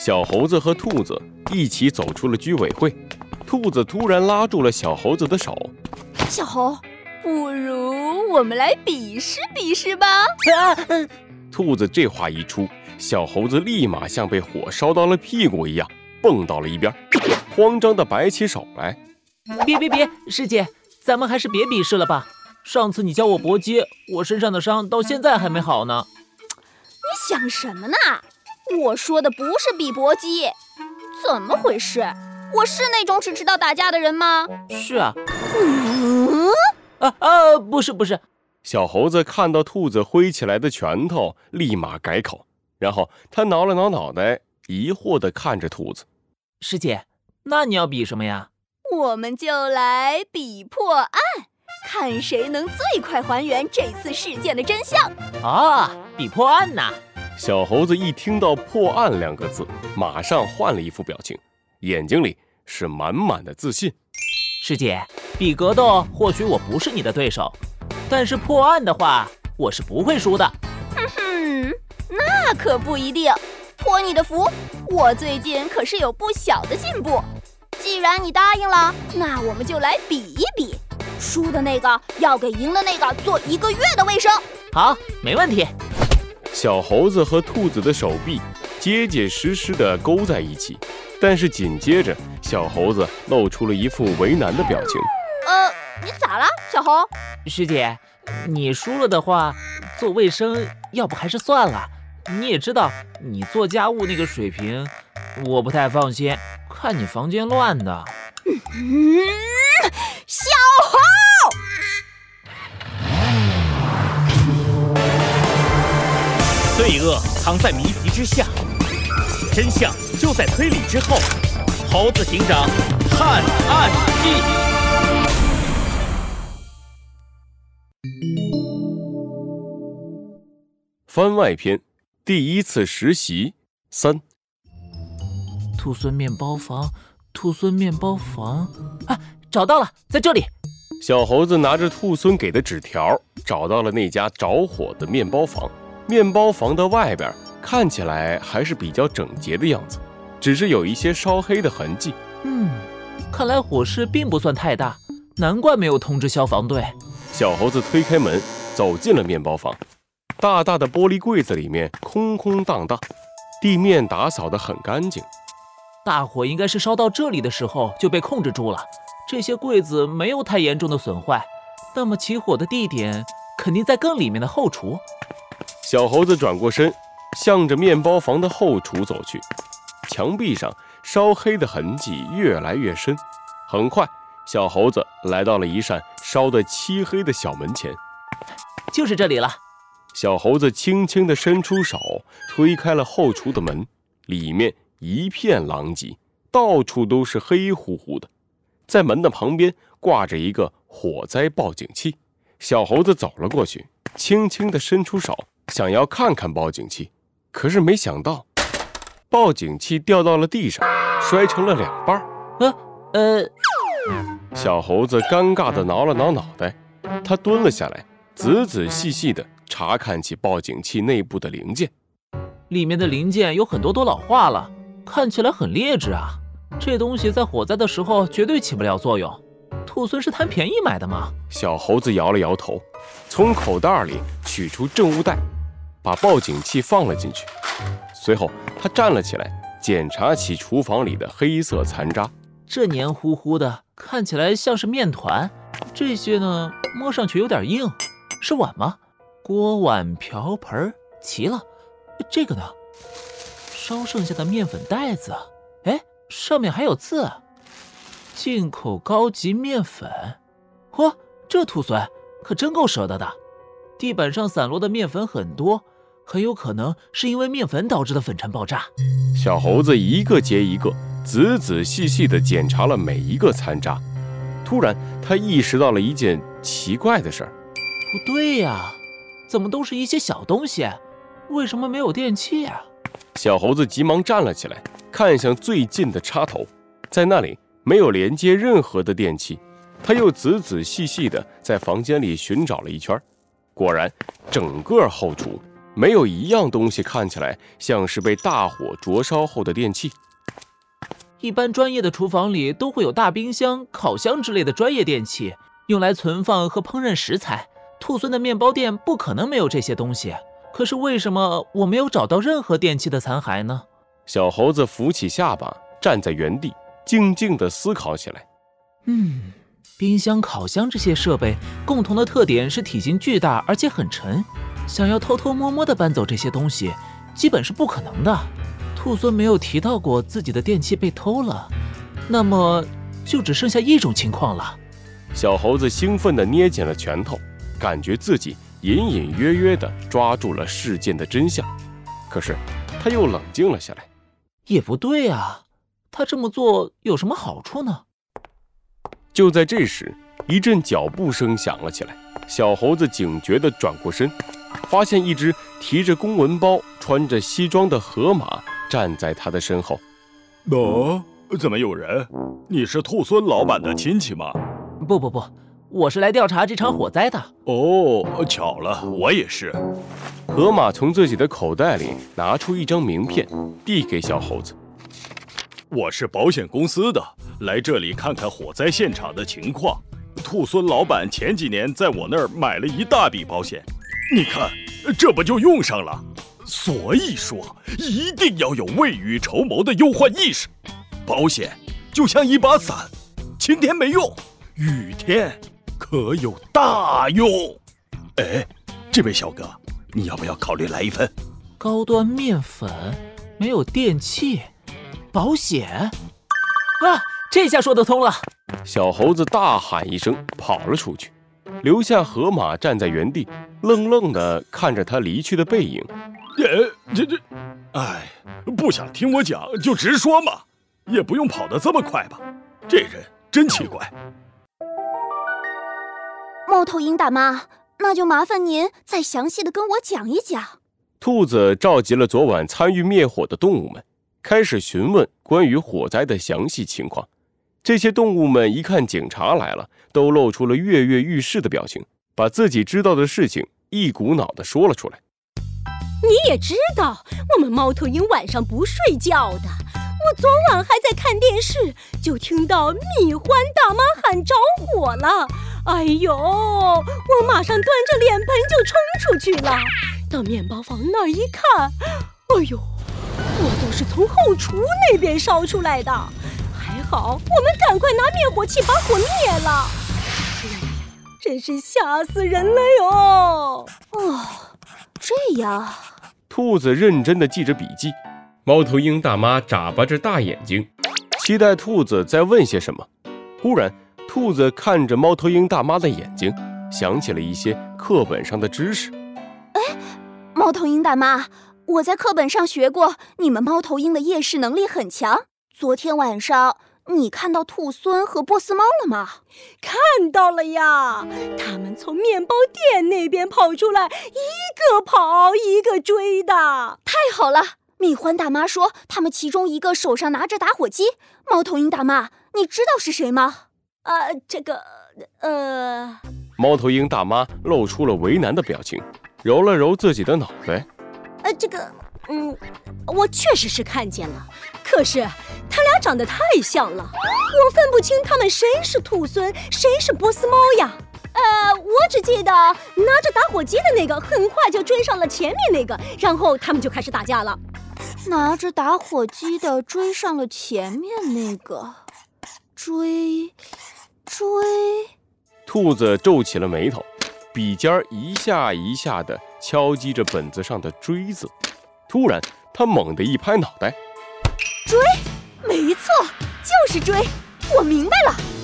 小猴子和兔子一起走出了居委会。兔子突然拉住了小猴子的手：“小猴，不如我们来比试比试吧！”啊！兔子这话一出，小猴子立马像被火烧到了屁股一样，蹦到了一边，慌张地摆起手来：“别别别，师姐，咱们还是别比试了吧。上次你教我搏击，我身上的伤到现在还没好呢。”你想什么呢？我说的不是比搏击，怎么回事？我是那种只知道打架的人吗？是啊。嗯啊啊！不是不是。小猴子看到兔子挥起来的拳头，立马改口，然后他挠了挠脑袋，疑惑地看着兔子。师姐，那你要比什么呀？我们就来比破案，看谁能最快还原这次事件的真相。啊，比破案呐！小猴子一听到“破案”两个字，马上换了一副表情，眼睛里是满满的自信。师姐，比格斗或许我不是你的对手，但是破案的话，我是不会输的。哼哼，那可不一定。托你的福，我最近可是有不小的进步。既然你答应了，那我们就来比一比，输的那个要给赢的那个做一个月的卫生。好，没问题。小猴子和兔子的手臂结结实实地勾在一起，但是紧接着，小猴子露出了一副为难的表情。呃，你咋了，小猴？师姐，你输了的话，做卫生要不还是算了。你也知道，你做家务那个水平，我不太放心。看你房间乱的。嗯，罪恶藏在谜题之下，真相就在推理之后。猴子警长探案记番外篇：第一次实习三。兔孙面包房，兔孙面包房啊，找到了，在这里。小猴子拿着兔孙给的纸条，找到了那家着火的面包房。面包房的外边看起来还是比较整洁的样子，只是有一些烧黑的痕迹。嗯，看来火势并不算太大，难怪没有通知消防队。小猴子推开门，走进了面包房。大大的玻璃柜子里面空空荡荡，地面打扫得很干净。大火应该是烧到这里的时候就被控制住了。这些柜子没有太严重的损坏，那么起火的地点肯定在更里面的后厨。小猴子转过身，向着面包房的后厨走去。墙壁上烧黑的痕迹越来越深。很快，小猴子来到了一扇烧得漆黑的小门前。就是这里了。小猴子轻轻地伸出手，推开了后厨的门。里面一片狼藉，到处都是黑乎乎的。在门的旁边挂着一个火灾报警器。小猴子走了过去，轻轻地伸出手。想要看看报警器，可是没想到，报警器掉到了地上，摔成了两半。呃呃，小猴子尴尬地挠了挠脑袋，他蹲了下来，仔仔细细地查看起报警器内部的零件。里面的零件有很多都老化了，看起来很劣质啊！这东西在火灾的时候绝对起不了作用。兔孙是贪便宜买的吗？小猴子摇了摇头，从口袋里取出证物袋。把报警器放了进去，随后他站了起来，检查起厨房里的黑色残渣。这黏糊糊的，看起来像是面团。这些呢，摸上去有点硬，是碗吗？锅碗瓢盆齐了。这个呢？烧剩下的面粉袋子。哎，上面还有字：进口高级面粉。嚯，这兔孙可真够舍得的。地板上散落的面粉很多。很有可能是因为面粉导致的粉尘爆炸。小猴子一个接一个，仔仔细细地检查了每一个残渣。突然，他意识到了一件奇怪的事儿：不对呀，怎么都是一些小东西？为什么没有电器啊？小猴子急忙站了起来，看向最近的插头，在那里没有连接任何的电器。他又仔仔细细地在房间里寻找了一圈，果然，整个后厨。没有一样东西看起来像是被大火灼烧后的电器。一般专业的厨房里都会有大冰箱、烤箱之类的专业电器，用来存放和烹饪食材。兔孙的面包店不可能没有这些东西。可是为什么我没有找到任何电器的残骸呢？小猴子扶起下巴，站在原地，静静地思考起来。嗯，冰箱、烤箱这些设备共同的特点是体型巨大，而且很沉。想要偷偷摸摸的搬走这些东西，基本是不可能的。兔孙没有提到过自己的电器被偷了，那么就只剩下一种情况了。小猴子兴奋地捏紧了拳头，感觉自己隐隐约约地抓住了事件的真相。可是他又冷静了下来。也不对啊，他这么做有什么好处呢？就在这时，一阵脚步声响了起来。小猴子警觉地转过身，发现一只提着公文包、穿着西装的河马。站在他的身后，喏，怎么有人？你是兔孙老板的亲戚吗？不不不，我是来调查这场火灾的。哦，巧了，我也是。河马从自己的口袋里拿出一张名片，递给小猴子。我是保险公司的，来这里看看火灾现场的情况。兔孙老板前几年在我那儿买了一大笔保险，你看，这不就用上了？所以说，一定要有未雨绸缪的忧患意识。保险就像一把伞，晴天没用，雨天可有大用。哎，这位小哥，你要不要考虑来一份？高端面粉，没有电器，保险啊！这下说得通了。小猴子大喊一声，跑了出去，留下河马站在原地，愣愣地看着他离去的背影。这这这，哎，不想听我讲就直说嘛，也不用跑得这么快吧？这人真奇怪。猫头鹰大妈，那就麻烦您再详细的跟我讲一讲。兔子召集了昨晚参与灭火的动物们，开始询问关于火灾的详细情况。这些动物们一看警察来了，都露出了跃跃欲试的表情，把自己知道的事情一股脑的说了出来。你也知道，我们猫头鹰晚上不睡觉的。我昨晚还在看电视，就听到蜜獾大妈喊着火了。哎呦，我马上端着脸盆就冲出去了。到面包房那一看，哎呦，火都是从后厨那边烧出来的。还好我们赶快拿灭火器把火灭了。哎呀呀呀呀，真是吓死人了哟！哦，这样。兔子认真的记着笔记，猫头鹰大妈眨巴着大眼睛，期待兔子再问些什么。忽然，兔子看着猫头鹰大妈的眼睛，想起了一些课本上的知识。哎，猫头鹰大妈，我在课本上学过，你们猫头鹰的夜视能力很强。昨天晚上。你看到兔狲和波斯猫了吗？看到了呀，他们从面包店那边跑出来，一个跑一个追的。太好了！蜜獾大妈说，他们其中一个手上拿着打火机。猫头鹰大妈，你知道是谁吗？呃，这个，呃……猫头鹰大妈露出了为难的表情，揉了揉自己的脑袋。呃，这个，嗯，我确实是看见了，可是。他俩长得太像了，我分不清他们谁是兔狲，谁是波斯猫呀。呃，我只记得拿着打火机的那个很快就追上了前面那个，然后他们就开始打架了。拿着打火机的追上了前面那个，追，追。兔子皱起了眉头，笔尖一下一下的敲击着本子上的“锥”字。突然，他猛地一拍脑袋，追。没错，就是追！我明白了。